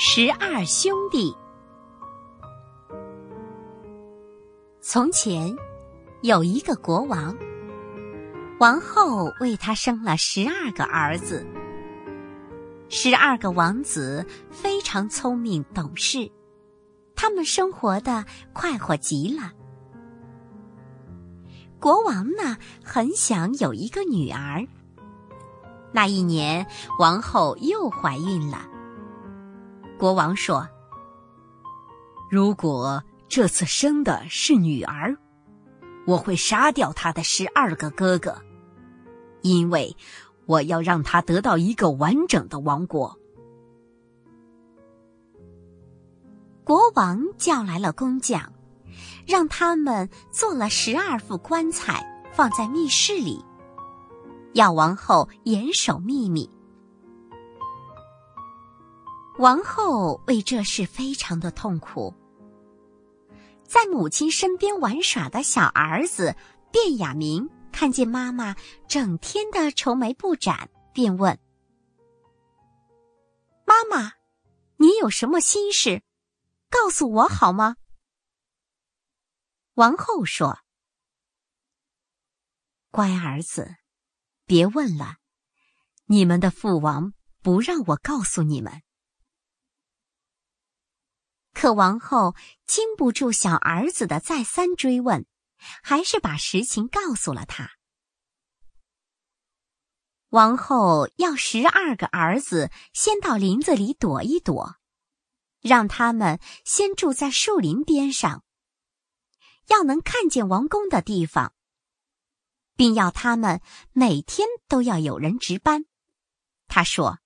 十二兄弟。从前有一个国王，王后为他生了十二个儿子。十二个王子非常聪明懂事，他们生活的快活极了。国王呢，很想有一个女儿。那一年，王后又怀孕了。国王说：“如果这次生的是女儿，我会杀掉她的十二个哥哥，因为我要让她得到一个完整的王国。”国王叫来了工匠，让他们做了十二副棺材，放在密室里，要王后严守秘密。王后为这事非常的痛苦。在母亲身边玩耍的小儿子卞雅明看见妈妈整天的愁眉不展，便问：“妈妈，你有什么心事？告诉我好吗？”王后说：“乖儿子，别问了，你们的父王不让我告诉你们。”可王后经不住小儿子的再三追问，还是把实情告诉了他。王后要十二个儿子先到林子里躲一躲，让他们先住在树林边上，要能看见王宫的地方，并要他们每天都要有人值班。他说：“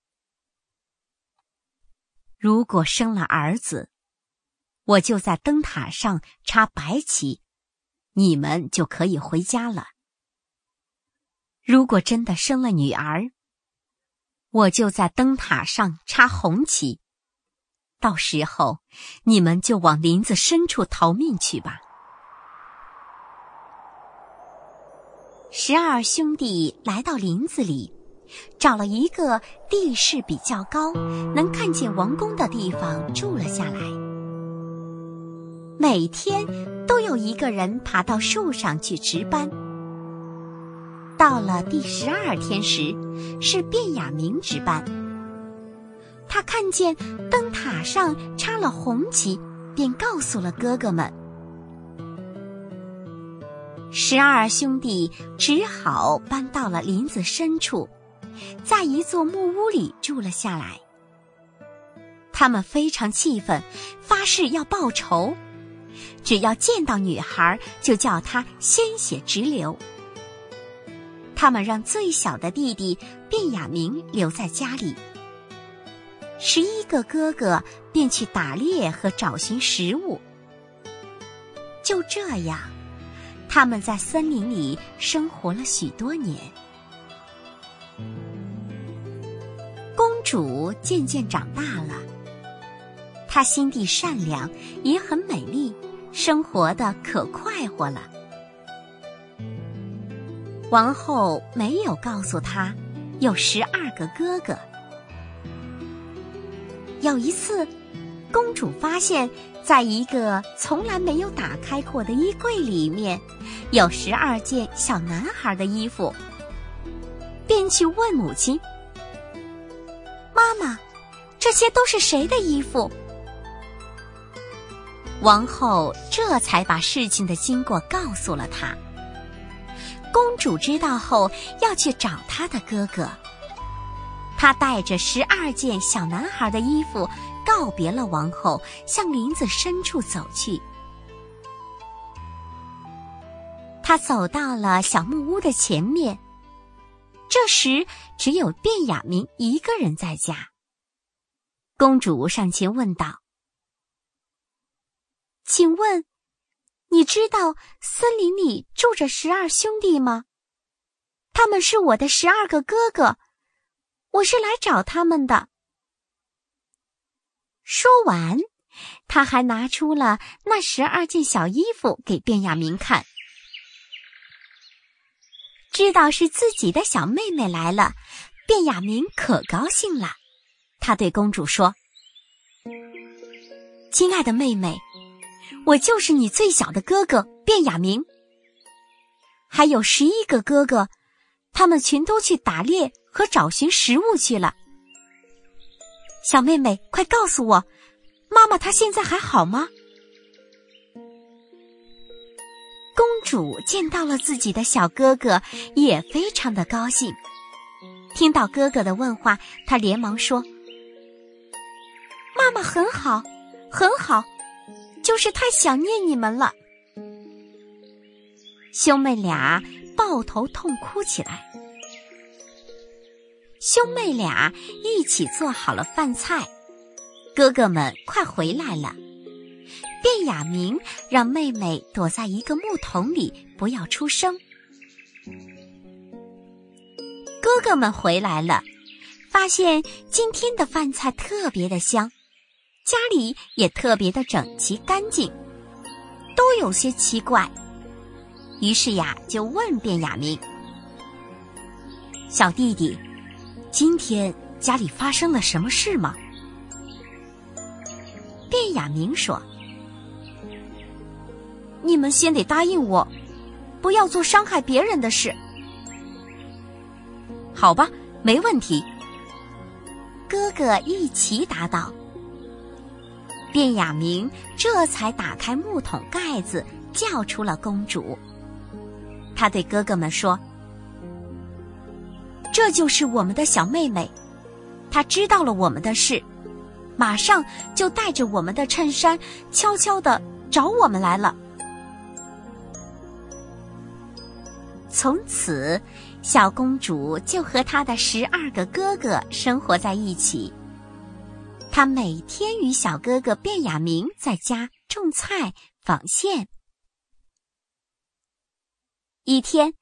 如果生了儿子。”我就在灯塔上插白旗，你们就可以回家了。如果真的生了女儿，我就在灯塔上插红旗，到时候你们就往林子深处逃命去吧。十二兄弟来到林子里，找了一个地势比较高、能看见王宫的地方住了下来。每天都有一个人爬到树上去值班。到了第十二天时，是卞雅明值班。他看见灯塔上插了红旗，便告诉了哥哥们。十二兄弟只好搬到了林子深处，在一座木屋里住了下来。他们非常气愤，发誓要报仇。只要见到女孩，就叫她鲜血直流。他们让最小的弟弟卞雅明留在家里，十一个哥哥便去打猎和找寻食物。就这样，他们在森林里生活了许多年。公主渐渐长大了，她心地善良，也很美丽。生活的可快活了。王后没有告诉他，有十二个哥哥。有一次，公主发现，在一个从来没有打开过的衣柜里面，有十二件小男孩的衣服，便去问母亲：“妈妈，这些都是谁的衣服？”王后这才把事情的经过告诉了他。公主知道后要去找她的哥哥。她带着十二件小男孩的衣服，告别了王后，向林子深处走去。他走到了小木屋的前面，这时只有卞雅明一个人在家。公主上前问道。请问，你知道森林里住着十二兄弟吗？他们是我的十二个哥哥，我是来找他们的。说完，他还拿出了那十二件小衣服给卞雅明看。知道是自己的小妹妹来了，卞雅明可高兴了。他对公主说：“亲爱的妹妹，我就是你最小的哥哥卞雅明，还有十一个哥哥，他们全都去打猎和找寻食物去了。小妹妹，快告诉我，妈妈她现在还好吗？公主见到了自己的小哥哥，也非常的高兴。听到哥哥的问话，她连忙说：“妈妈很好，很好，就是太想念你们了。”兄妹俩抱头痛哭起来。兄妹俩一起做好了饭菜，哥哥们快回来了。卞雅明让妹妹躲在一个木桶里，不要出声。哥哥们回来了，发现今天的饭菜特别的香，家里也特别的整齐干净，都有些奇怪。于是呀，就问卞雅明：“小弟弟。”今天家里发生了什么事吗？卞雅明说：“你们先得答应我，不要做伤害别人的事。”好吧，没问题。哥哥一起答道。卞雅明这才打开木桶盖子，叫出了公主。他对哥哥们说。这就是我们的小妹妹，她知道了我们的事，马上就带着我们的衬衫，悄悄的找我们来了。从此，小公主就和她的十二个哥哥生活在一起。他每天与小哥哥卞雅明在家种菜、纺线。一天。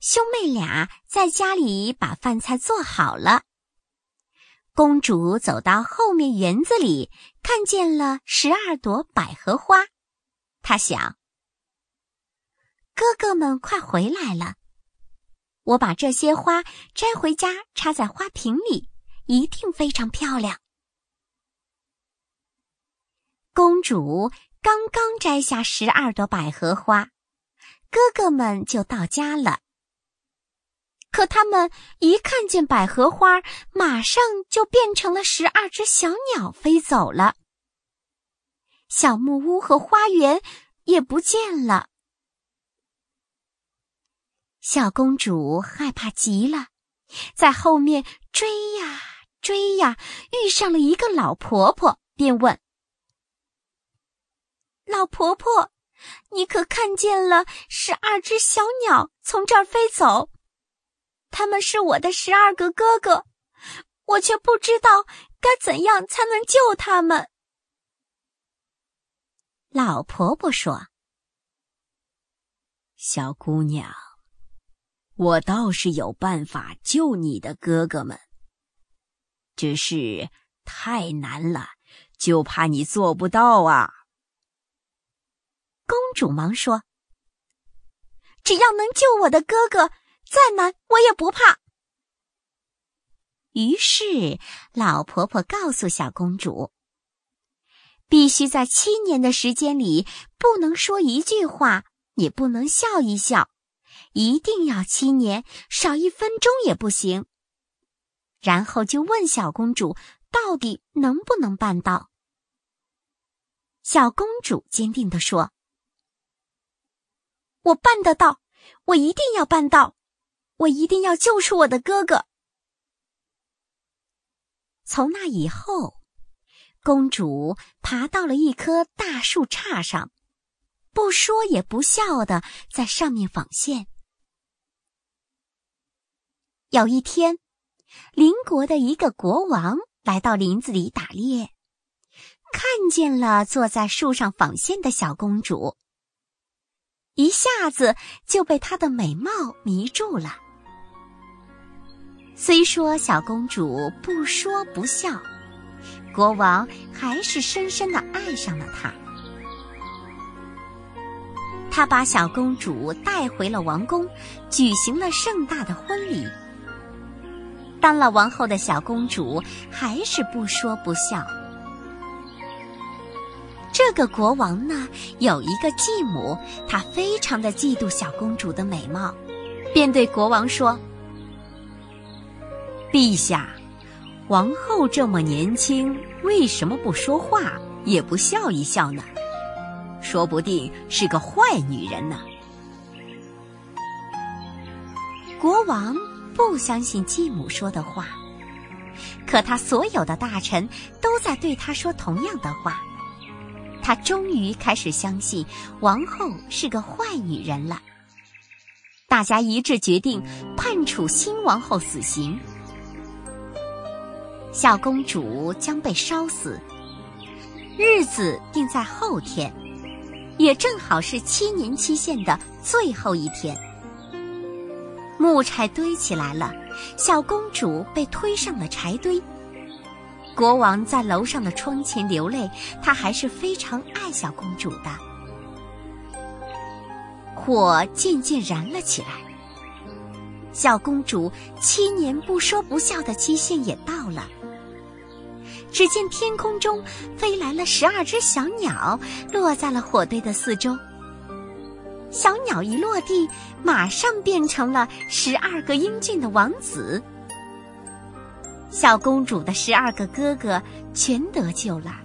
兄妹俩在家里把饭菜做好了。公主走到后面园子里，看见了十二朵百合花。她想：哥哥们快回来了，我把这些花摘回家，插在花瓶里，一定非常漂亮。公主刚刚摘下十二朵百合花，哥哥们就到家了。可他们一看见百合花，马上就变成了十二只小鸟飞走了。小木屋和花园也不见了。小公主害怕极了，在后面追呀追呀，遇上了一个老婆婆，便问：“老婆婆，你可看见了十二只小鸟从这儿飞走？”他们是我的十二个哥哥，我却不知道该怎样才能救他们。老婆婆说：“小姑娘，我倒是有办法救你的哥哥们，只是太难了，就怕你做不到啊。”公主忙说：“只要能救我的哥哥。”再难我也不怕。于是，老婆婆告诉小公主：“必须在七年的时间里，不能说一句话，也不能笑一笑，一定要七年，少一分钟也不行。”然后就问小公主：“到底能不能办到？”小公主坚定地说：“我办得到，我一定要办到。”我一定要救出我的哥哥。从那以后，公主爬到了一棵大树杈上，不说也不笑的在上面纺线。有一天，邻国的一个国王来到林子里打猎，看见了坐在树上纺线的小公主，一下子就被她的美貌迷住了。虽说小公主不说不笑，国王还是深深的爱上了她。他把小公主带回了王宫，举行了盛大的婚礼。当了王后的小公主还是不说不笑。这个国王呢，有一个继母，她非常的嫉妒小公主的美貌，便对国王说：“陛下，王后这么年轻，为什么不说话，也不笑一笑呢？说不定是个坏女人呢。”国王不相信继母说的话，可他所有的大臣都在对他说同样的话。他终于开始相信王后是个坏女人了。大家一致决定判处新王后死刑，小公主将被烧死，日子定在后天，也正好是七年期限的最后一天。木柴堆起来了，小公主被推上了柴堆。国王在楼上的窗前流泪，他还是非常爱小公主的。火渐渐燃了起来，小公主七年不说不笑的期限也到了。只见天空中飞来了十二只小鸟，落在了火堆的四周。小鸟一落地，马上变成了十二个英俊的王子。小公主的十二个哥哥全得救了，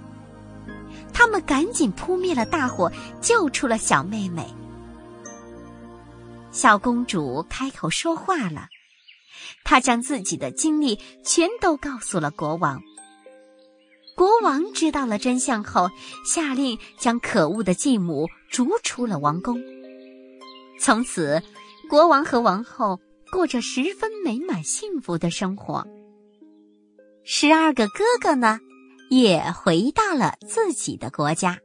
他们赶紧扑灭了大火，救出了小妹妹。小公主开口说话了，她将自己的经历全都告诉了国王。国王知道了真相后，下令将可恶的继母逐出了王宫。从此，国王和王后过着十分美满幸福的生活。十二个哥哥呢，也回到了自己的国家。